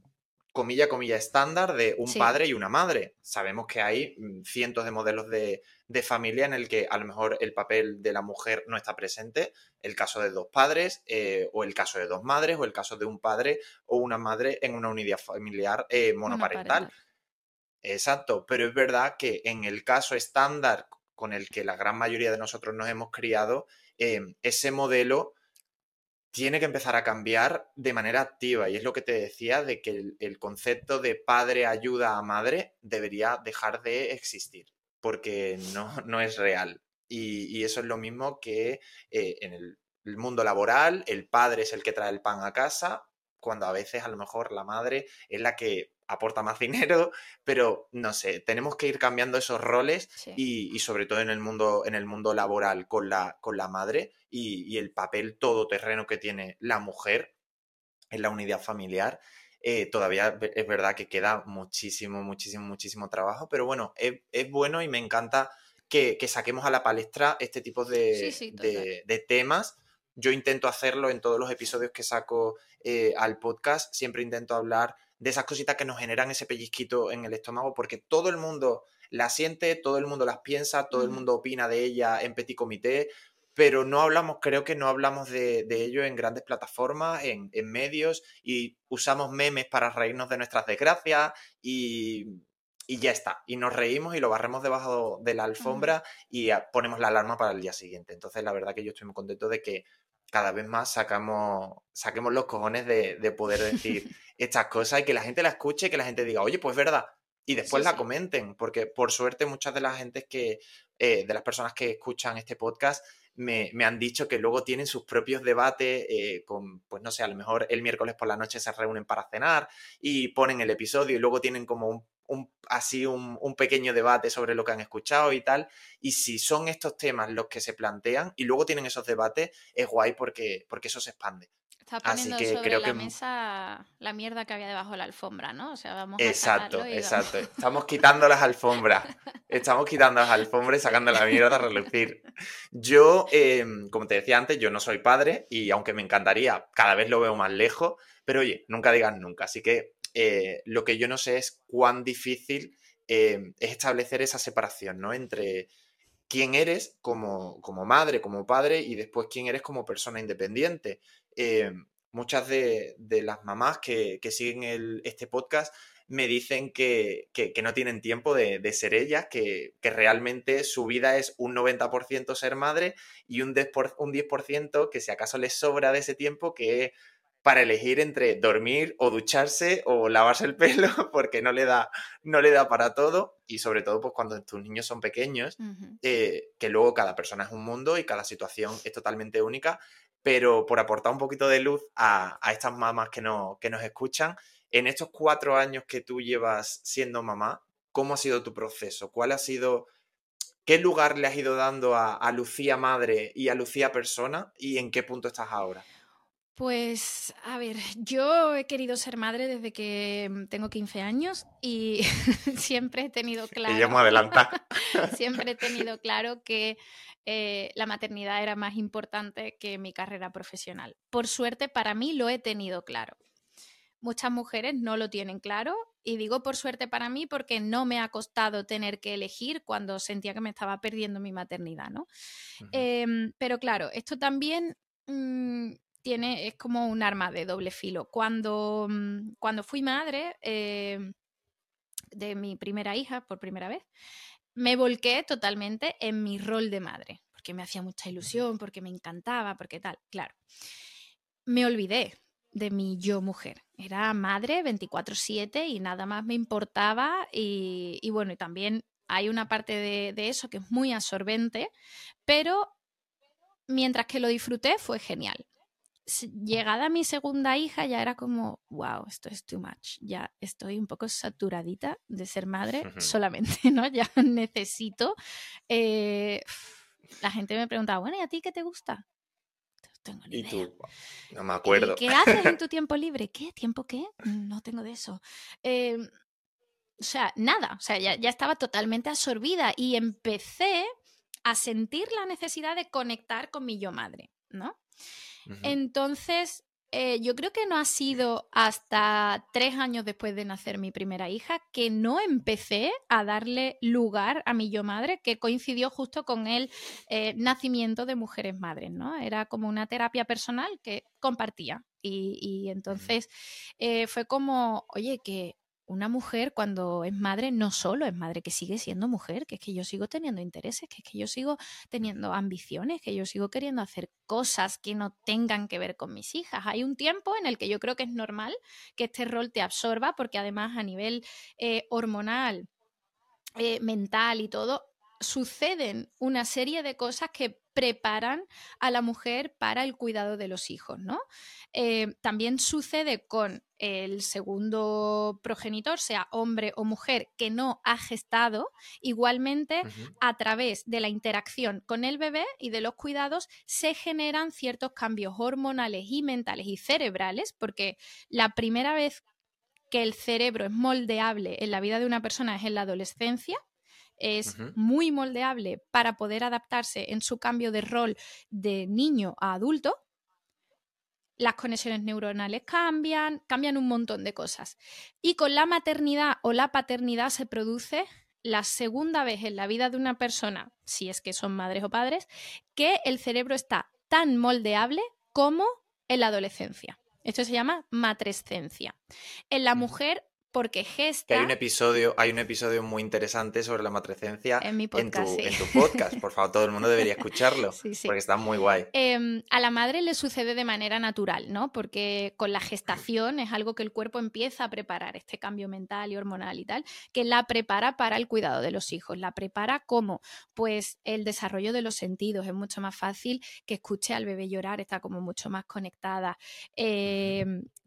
comilla, comilla estándar de un padre y una madre. Sabemos que hay mm, cientos de modelos de, familia en el que a lo mejor el papel de la mujer no está presente, el caso de dos padres, eh, o el caso de dos madres, o el caso de un padre o una madre en una unidad familiar eh, monoparental. Exacto, pero es verdad que en el caso estándar con el que la gran mayoría de nosotros nos hemos criado, em, ese modelo tiene que empezar a cambiar de manera activa. Y es lo que te decía de que el, concepto de padre ayuda a madre debería dejar de existir, porque no, *laughs* no es real. Y, eso es lo mismo que eh, en el, el mundo laboral, el padre es el que trae el pan a casa, cuando a veces a lo mejor la madre es la que aporta más *laughs* dinero, pero no sé, tenemos que ir cambiando esos roles y, sobre todo en el mundo, en el mundo laboral con la, con la madre y, el papel todoterreno que tiene la mujer en la unidad familiar. Eh, todavía es verdad que queda muchísimo, muchísimo, muchísimo trabajo, pero bueno, es, bueno y me encanta que, saquemos a la palestra este tipo de, de temas. Yo intento hacerlo en todos los episodios que saco eh, al podcast, siempre intento hablar de esas cositas que nos generan ese pellizquito en el estómago, porque todo el mundo las siente, todo el mundo las piensa, todo el mundo opina de ella en petit comité, pero no hablamos, creo que no hablamos de, ello en grandes plataformas, en, medios, y usamos memes para reírnos de nuestras desgracias y, ya está. Y nos reímos y lo barremos debajo de la alfombra y ponemos la alarma para el día siguiente. Entonces, la verdad que yo estoy muy contento de que cada vez más sacamos, saquemos los cojones de, poder decir *laughs* estas cosas y que la gente la escuche y que la gente diga, oye, pues verdad. Y después la comenten, porque por suerte muchas de las gentes que, eh, de las personas que escuchan este podcast, me, han dicho que luego tienen sus propios debates eh, con, pues no sé, a lo mejor el miércoles por la noche se reúnen para cenar y ponen el episodio y luego tienen como un un, así un, pequeño debate sobre lo que han escuchado y tal. Y si son estos temas los que se plantean y luego tienen esos debates, es guay porque, porque eso se expande. Está poniendo sobre creo la mesa la mierda que había debajo de la alfombra, ¿no? O sea, vamos exacto, a Exacto, Estamos quitando las alfombras. *laughs* Estamos quitando las alfombras y sacando la mierda a relucir. Yo, em, como te decía antes, yo no soy padre y aunque me encantaría, cada vez lo veo más lejos. Pero oye, nunca digas nunca. Así que eh, lo que yo no sé es cuán difícil eh, es establecer esa separación, ¿no? Entre quién eres como, madre, como padre y después quién eres como persona independiente. Eh, muchas de, las mamás que, siguen este podcast me dicen que, no tienen tiempo de, ser ellas, que, realmente su vida es un 90% ser madre y un 10%, un 10 que si acaso les sobra de ese tiempo, que para elegir entre dormir o ducharse o lavarse el *laughs* pelo porque no le da, no le da para todo y sobre todo pues cuando tus niños son pequeños, eh, que luego cada persona es un mundo y cada situación es totalmente única, pero por aportar un poquito de luz a, estas mamás que, no, que nos escuchan, en estos cuatro años que tú llevas siendo mamá, ¿cómo ha sido tu proceso? ¿Cuál ha sido... ¿Qué lugar le has ido dando a, a Lucía madre y a Lucía persona y en qué punto estás ahora? Pues, a ver, yo he querido ser madre desde que mm, tengo 15 años y *laughs* siempre he tenido claro. Y ya me adelanta. *laughs* siempre he *laughs* tenido claro que eh, la maternidad era más importante que mi carrera profesional. Por suerte, para mí lo he tenido claro. muchas mujeres no lo tienen claro. Y digo por suerte para mí porque no me ha costado tener que elegir cuando sentía que me estaba perdiendo mi maternidad, ¿no? Em, pero claro, esto también mm, tiene, es como un arma de doble filo. Cuando, mm, cuando fui madre em, de mi primera hija por primera vez, me volqué totalmente en mi rol de madre, porque me hacía mucha ilusión, porque me encantaba, porque tal, claro. Me olvidé de mi yo mujer. Era madre 24/7 y nada más me importaba y, bueno, y también hay una parte de, de, eso que es muy absorbente, pero mientras que lo disfruté fue genial. Llegada mi segunda hija ya era como, wow, esto es too much, ya estoy un poco saturadita de ser madre *laughs* solamente, ¿no? Ya *laughs* necesito... Eh, la gente me preguntaba, bueno, ¿y a ti qué te gusta? tengo ni ¿Y tú? No me acuerdo. ¿Qué haces en tu tiempo libre? ¿Qué? ¿Tiempo qué? No tengo de eso. Em, o sea, nada. O sea, ya, estaba totalmente absorbida y empecé a sentir la necesidad de conectar con mi yo madre, ¿no? Entonces, eh, yo creo que no ha sido hasta tres años después de nacer mi primera hija que no empecé a darle lugar a mi yo madre, que coincidió justo con el eh, nacimiento de mujeres madres, ¿no? Era como una terapia personal que compartía. Y, entonces eh, fue como, oye, que una mujer cuando es madre no solo es madre, que sigue siendo mujer, que es que yo sigo teniendo intereses, que es que yo sigo teniendo ambiciones, que yo sigo queriendo hacer cosas que no tengan que ver con mis hijas. Hay un tiempo en el que yo creo que es normal que este rol te absorba, porque además a nivel eh, hormonal, eh, mental y todo, suceden una serie de cosas que preparan a la mujer para el cuidado de los hijos, ¿no? Eh, también sucede con el segundo progenitor, sea hombre o mujer, que no ha gestado, igualmente a través de la interacción con el bebé y de los cuidados se generan ciertos cambios hormonales y mentales y cerebrales, porque la primera vez que el cerebro es moldeable en la vida de una persona es en la adolescencia, es muy moldeable para poder adaptarse en su cambio de rol de niño a adulto. Las conexiones neuronales cambian, cambian un montón de cosas. Y con la maternidad o la paternidad se produce la segunda vez en la vida de una persona, si es que son madres o padres, que el cerebro está tan moldeable como en la adolescencia. Esto se llama matrescencia. En la mujer porque gesta. hay un episodio, hay un episodio muy interesante sobre la matrescencia en, mi podcast, en, tu, podcast. Por favor, todo el mundo debería escucharlo. *laughs* Porque está muy guay. Em, a la madre le sucede de manera natural, ¿no? Porque con la gestación es algo que el cuerpo empieza a preparar, este cambio mental y hormonal y tal, que la prepara para el cuidado de los hijos. La prepara como, pues, el desarrollo de los sentidos. Es mucho más fácil que escuche al bebé llorar, está como mucho más conectada. Eh,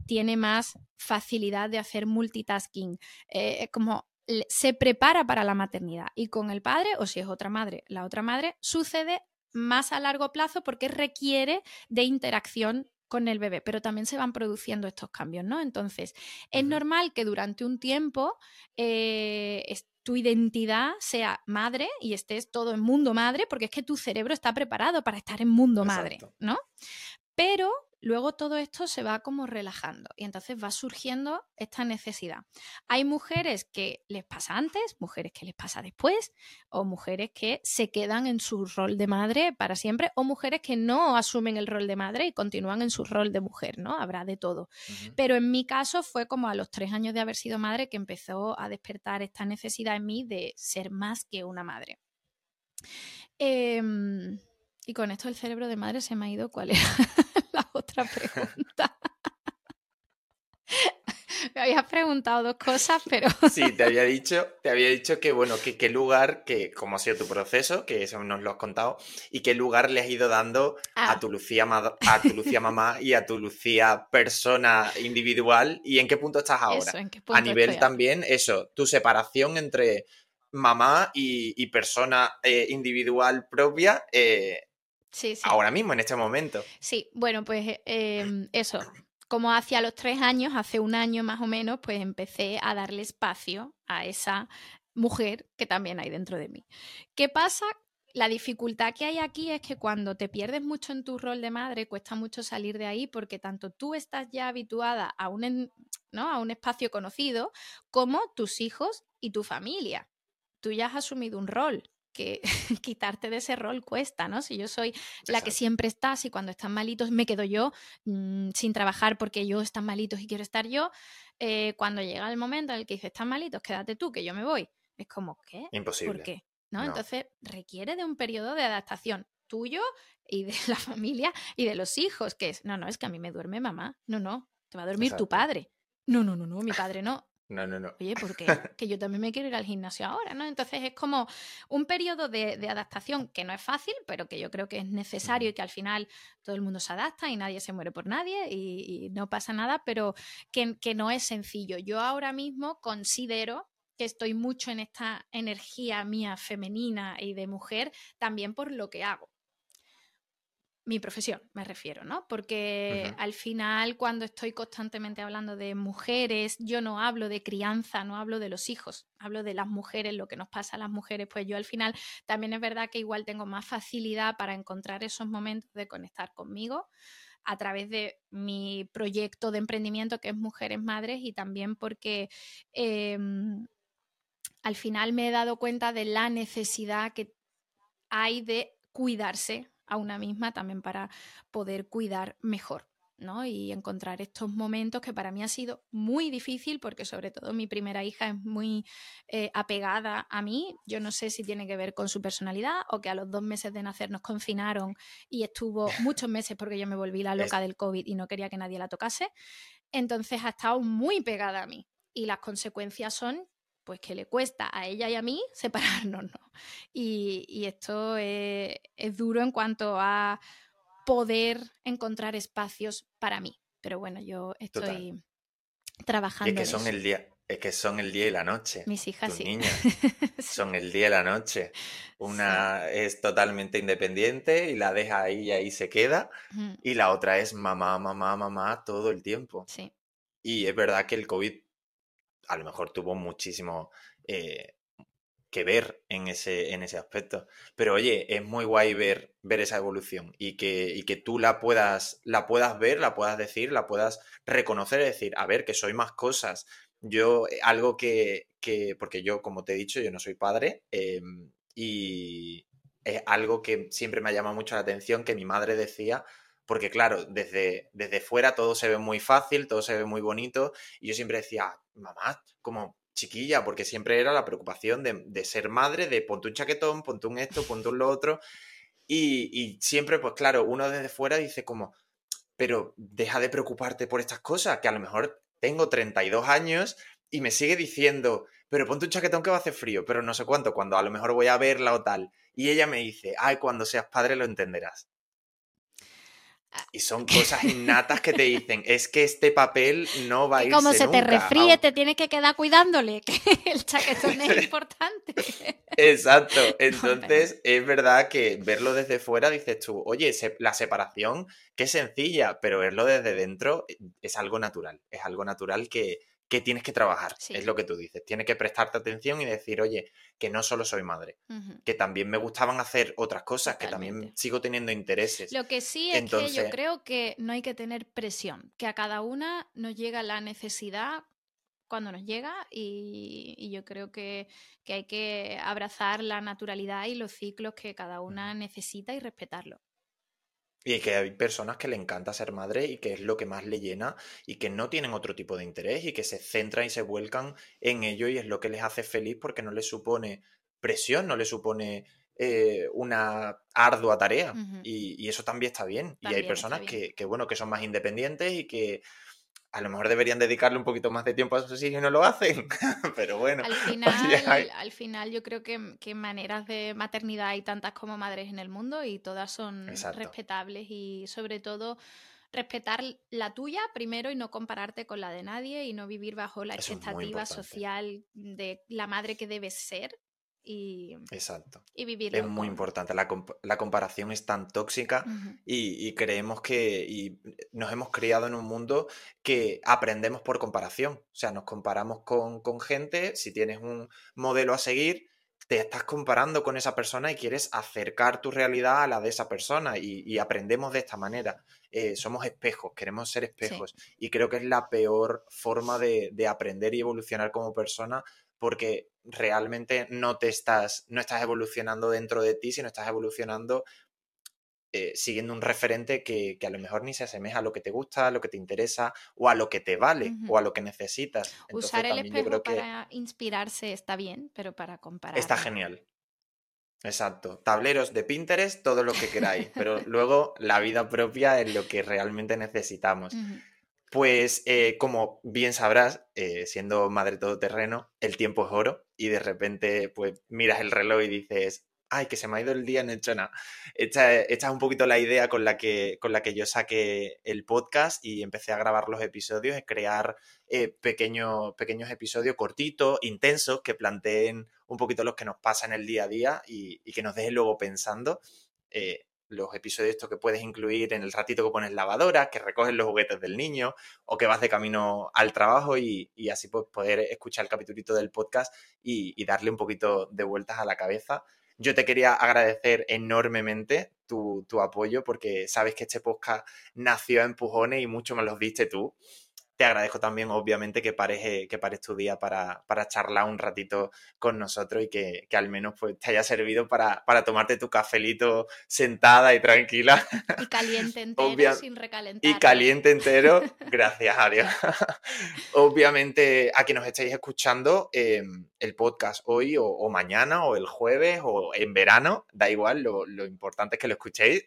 tiene más facilidad de hacer multitasking, eh, como se prepara para la maternidad. Y con el padre, o si es otra madre, la otra madre, sucede más a largo plazo porque requiere de interacción con el bebé, pero también se van produciendo estos cambios, ¿no? Entonces, es normal que durante un tiempo eh, tu identidad sea madre y estés todo en mundo madre, porque es que tu cerebro está preparado para estar en mundo madre, ¿no? Pero luego todo esto se va como relajando y entonces va surgiendo esta necesidad. Hay mujeres que les pasa antes, mujeres que les pasa después, o mujeres que se quedan en su rol de madre para siempre, o mujeres que no asumen el rol de madre y continúan en su rol de mujer, ¿no? Habrá de todo. Pero en mi caso fue como a los tres años de haber sido madre que empezó a despertar esta necesidad en mí de ser más que una madre. Em, y con esto el cerebro de madre se me ha ido cuál era *laughs* la otra pregunta. *laughs* me habías preguntado dos cosas, pero. *laughs* sí, te había dicho, te había dicho que, bueno, que qué lugar, que cómo ha sido tu proceso, que eso nos lo has contado, y qué lugar le has ido dando a ah. tu Lucía a tu Lucía mamá y a tu Lucía persona individual, y en qué punto estás ahora. a nivel también, eso, tu separación entre mamá y, persona eh, individual propia. Eh, Ahora mismo, en este momento. Sí, bueno, pues eh, em, eso. Como hacia los tres años, hace un año más o menos, pues empecé a darle espacio a esa mujer que también hay dentro de mí. ¿Qué pasa? la dificultad que hay aquí es que cuando te pierdes mucho en tu rol de madre, cuesta mucho salir de ahí porque tanto tú estás ya habituada a un, ¿no? a un espacio conocido como tus hijos y tu familia. Tú ya has asumido un rol que *laughs* quitarte de ese rol cuesta, ¿no? Si yo soy la que siempre estás y cuando están malitos me quedo yo mm, sin trabajar porque yo están malitos y quiero estar yo, eh, cuando llega el momento en el que dices, están malitos, quédate tú, que yo me voy. Es como, ¿qué? Imposible. ¿Por qué? ¿no? Entonces requiere de un periodo de adaptación tuyo y de la *laughs* familia y de los hijos, que es, no, no, es que a mí me duerme mamá, no, no, te va a dormir tu padre. No, no, no, no, mi padre no. No, no, no. Oye, ¿por qué? *laughs* que yo también me quiero ir al gimnasio ahora, ¿no? Entonces es como un periodo de, adaptación que no es fácil, pero que yo creo que es necesario y que al final todo el mundo se adapta y nadie se muere por nadie y, no pasa nada, pero que, que no es sencillo. Yo ahora mismo considero que estoy mucho en esta energía mía femenina y de mujer, también por lo que hago. Mi profesión, me refiero, ¿no? Porque al final, cuando estoy constantemente hablando de mujeres, yo no hablo de crianza, no hablo de los hijos, hablo de las mujeres, lo que nos pasa a las mujeres, pues yo al final también es verdad que igual tengo más facilidad para encontrar esos momentos de conectar conmigo a través de mi proyecto de emprendimiento que es Mujeres Madres y también porque em, al final me he dado cuenta de la necesidad que hay de cuidarse a una misma también para poder cuidar mejor. ¿no? Y encontrar estos momentos que para mí ha sido muy difícil porque sobre todo mi primera hija es muy eh, apegada a mí. Yo no sé si tiene que ver con su personalidad o que a los dos meses de nacer nos confinaron y estuvo *laughs* muchos meses porque yo me volví la loca del COVID y no quería que nadie la tocase. Entonces ha estado muy pegada a mí y las consecuencias son pues que le cuesta a ella y a mí *laughs* separarnos, ¿no? Y, esto es, duro en cuanto a poder encontrar espacios para mí. Pero bueno, yo estoy trabajando. Y es que son el día, es que son el día y la noche. Mis hijas sí. Niñas *laughs* son el día y la noche. Una es totalmente independiente y la deja ahí y ahí se queda. Y la otra es mamá, mamá, mamá todo el tiempo. Sí. Y es verdad que el COVID a lo mejor tuvo muchísimo eh, que ver en ese, en ese aspecto. Pero oye, es muy guay ver, ver esa evolución y que, que tú la puedas, la puedas ver, la puedas decir, la puedas reconocer y decir, a ver, que soy más cosas. Yo, eh, algo que, que porque yo, como te he dicho, yo no soy padre em, y es algo que siempre me ha llamado mucho la atención, que mi madre decía porque claro, desde, desde fuera todo se ve muy fácil, todo se ve muy bonito, y yo siempre decía, mamá, como chiquilla, porque siempre era la preocupación de, ser madre, de ponte un chaquetón, ponte un esto, ponte un lo otro, y, y siempre, pues claro, uno desde fuera dice como, pero deja de preocuparte por estas cosas, que a lo mejor tengo 32 años y me sigue diciendo, pero ponte un chaquetón que va a hacer frío, pero no sé cuánto, cuando a lo mejor voy a verla o tal. Y ella me dice, ay, cuando seas padre lo entenderás. Ah, y son cosas innatas que te *laughs* dicen, es que este papel no va a ir. Como se te refríe, te tienes que quedar cuidándole, *laughs* que el chaquetón es *laughs* importante. Exacto. Entonces, es verdad que verlo desde fuera dices tú, oye, la separación, qué sencilla, pero verlo desde dentro eh, es algo natural. Es algo natural que, que tienes que trabajar, es lo que tú dices. Tienes que prestarte atención y decir, oye, que no solo soy madre, que también me gustaban hacer otras cosas, que también sigo teniendo intereses. Lo que sí es que yo creo que no hay que tener presión, que a cada una nos llega la necesidad cuando nos llega y, yo creo que, que, hay que abrazar la naturalidad y los ciclos que cada una necesita y respetarlo. Y que hay personas que le encanta ser madre y que es lo que más le llena y que no tienen otro tipo de interés y que se centran y se vuelcan en ello y es lo que les hace feliz porque no les supone presión, no les supone eh, una ardua tarea. Y, eso también está bien. y hay personas Que, que, bueno, que son más independientes y que a lo mejor deberían dedicarle un poquito más de tiempo a sus hijos y no lo hacen, *laughs* pero bueno. Al *laughs* final, al final yo creo que, que, maneras de maternidad hay tantas como madres en el mundo y todas son respetables y sobre todo respetar la tuya primero y no compararte con la de nadie y no vivir bajo la expectativa social de la madre que debes ser y, Exacto. y vivir Es muy importante. La, comparación es tan tóxica y, creemos que y nos hemos criado en un mundo que aprendemos por comparación. O sea, nos comparamos con, con gente. Si tienes un modelo a seguir, te estás comparando con esa persona y quieres acercar tu realidad a la de esa persona y, aprendemos de esta manera. Eh, somos espejos, queremos ser espejos y creo que es la peor forma de, de, aprender y evolucionar como persona porque realmente no te estás, no estás evolucionando dentro de ti, sino estás evolucionando eh, siguiendo un referente que, a lo mejor ni se asemeja a lo que te gusta, a lo que te interesa o a lo que te vale o a lo que necesitas. Usar el espejo para inspirarse está bien, pero para comparar. Está genial. Exacto. Tableros de Pinterest, todo lo que queráis, pero luego la vida propia es lo que realmente necesitamos. Pues eh, como bien sabrás, eh, siendo madre todoterreno, el tiempo es oro y de repente pues miras el reloj y dices, ay, que se me ha ido el día, no he hecho nada. Esta, es un poquito la idea con la, que, con la que yo saqué el podcast y empecé a grabar los episodios, es crear eh, pequeños episodios cortitos, intensos, que planteen un poquito lo que nos pasa en el día a día y, que nos dejen luego pensando. Los episodios estos que puedes incluir en el ratito que pones lavadora, que recoges los juguetes del niño o que vas de camino al trabajo y, así pues poder escuchar el capitulito del podcast y, y darle un poquito de vueltas a la cabeza. Yo te quería agradecer enormemente tu, tu apoyo porque sabes que este podcast nació a empujones y mucho me los diste tú te agradezco también, obviamente, que pares, eh, que pares tu día para, para, charlar un ratito con nosotros y que, que al menos pues, te haya servido para, para, tomarte tu cafelito sentada y tranquila. Y caliente *laughs* entero, sin recalentar. Y caliente entero, *laughs* gracias a Dios. *laughs* obviamente, a quienes nos estáis escuchando em, el podcast hoy o, mañana o el jueves o en verano, da igual, lo, lo importante es que lo escuchéis.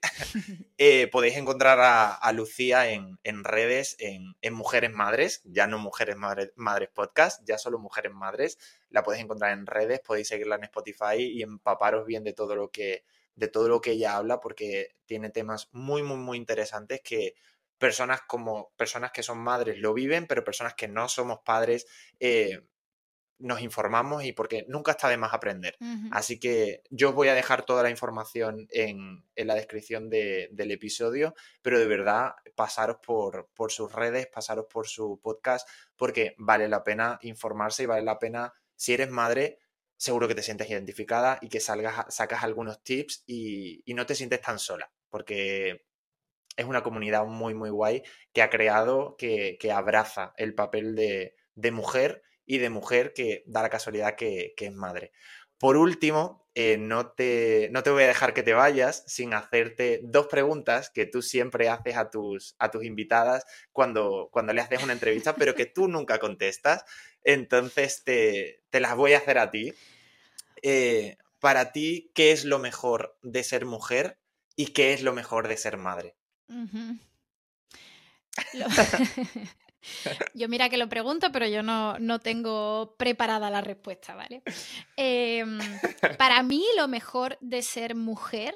Eh, podéis encontrar a, a Lucía en, en redes, en, en Mujeres madres, ya no mujeres madres, podcast, ya solo mujeres madres. La podéis encontrar en redes, podéis seguirla en Spotify y empaparos bien de todo lo que, de todo lo que ella habla, porque tiene temas muy, muy, muy interesantes que personas como personas que son madres lo viven, pero personas que no somos padres eh, nos informamos y porque nunca está de más aprender. Así que yo os voy a dejar toda la información en, la descripción del episodio, pero de verdad pasaros por, por, sus redes, pasaros por su podcast, porque vale la pena informarse y vale la pena, si eres madre, seguro que te sientes identificada y que salgas, sacas algunos tips y, no te sientes tan sola, porque es una comunidad muy, muy guay que ha creado, que, abraza el papel de, de mujer y de mujer que da la casualidad que, es madre. Por último, eh, no, te, no, te, voy a dejar que te vayas sin hacerte dos preguntas que tú siempre haces a tus, a tus invitadas cuando, cuando le haces una entrevista, pero que tú nunca contestas. Entonces te, las voy a hacer a ti. Eh, para ti, ¿qué es lo mejor de ser mujer y qué es lo mejor de ser madre? *laughs* *laughs* *laughs* Yo mira que lo pregunto, pero yo no, tengo preparada la respuesta, ¿vale? Em, *laughs* para mí lo mejor de ser mujer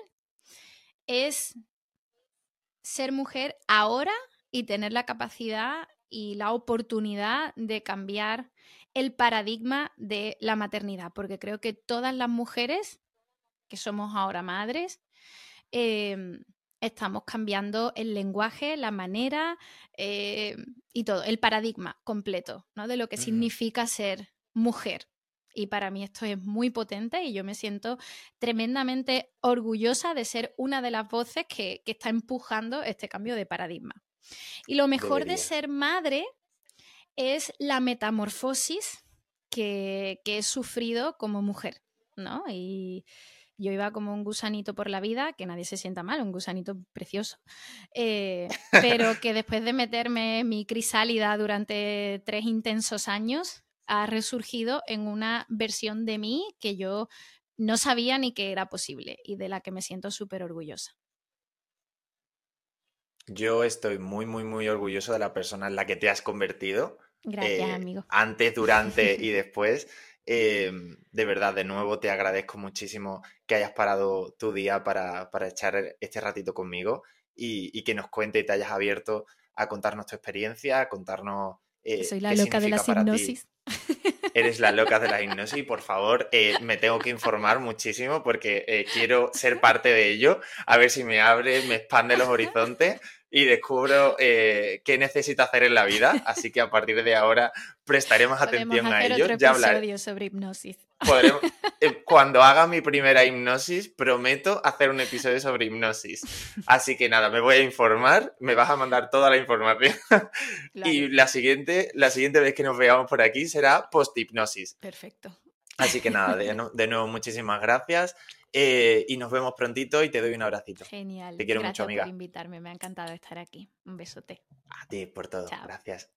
es ser mujer ahora y tener la capacidad y la oportunidad de cambiar el paradigma de la maternidad, porque creo que todas las mujeres que somos ahora madres, em, estamos cambiando el lenguaje, la manera eh, y todo, el paradigma completo, ¿no? De lo que significa ser mujer. Y para mí esto es muy potente y yo me siento tremendamente orgullosa de ser una de las voces que, está empujando este cambio de paradigma. Y lo mejor de ser madre es la metamorfosis que, que he sufrido como mujer, ¿no? Y, yo iba como un gusanito por la vida, que nadie se sienta mal, un gusanito precioso, eh, pero *laughs* que después de meterme mi crisálida durante tres intensos años, ha resurgido en una versión de mí que yo no sabía ni que era posible y de la que me siento súper orgullosa. Yo estoy muy, muy, muy orgulloso de la persona en la que te has convertido. Gracias, eh, amigo. Antes, durante y *laughs* después. Em, de verdad, de nuevo te agradezco muchísimo que hayas parado tu día para, echar este ratito conmigo y, que nos cuente y te hayas abierto a contarnos tu experiencia, a contarnos... Eh, Soy la loca de la hipnosis. *laughs* Eres la loca de la hipnosis y por favor eh, me tengo que informar muchísimo porque eh, quiero ser parte de ello, a ver si me abre, me expande los horizontes y descubro eh, qué necesito hacer en la vida. Así que a partir de ahora prestaremos atención a ello. ya hablaré sobre hipnosis. *laughs* eh, cuando haga mi primera hipnosis, prometo hacer un episodio sobre hipnosis. Así que nada, me voy a informar, me vas a mandar toda la información. *laughs* Y la siguiente, la siguiente vez que nos veamos por aquí será post-hipnosis. Perfecto. Así que nada, de, *laughs* de nuevo, muchísimas gracias. Eh, y nos vemos prontito y te doy un abracito. Genial. Te quiero mucho, amiga. por invitarme, me ha encantado estar aquí. Un besote. A ti por todo. Gracias.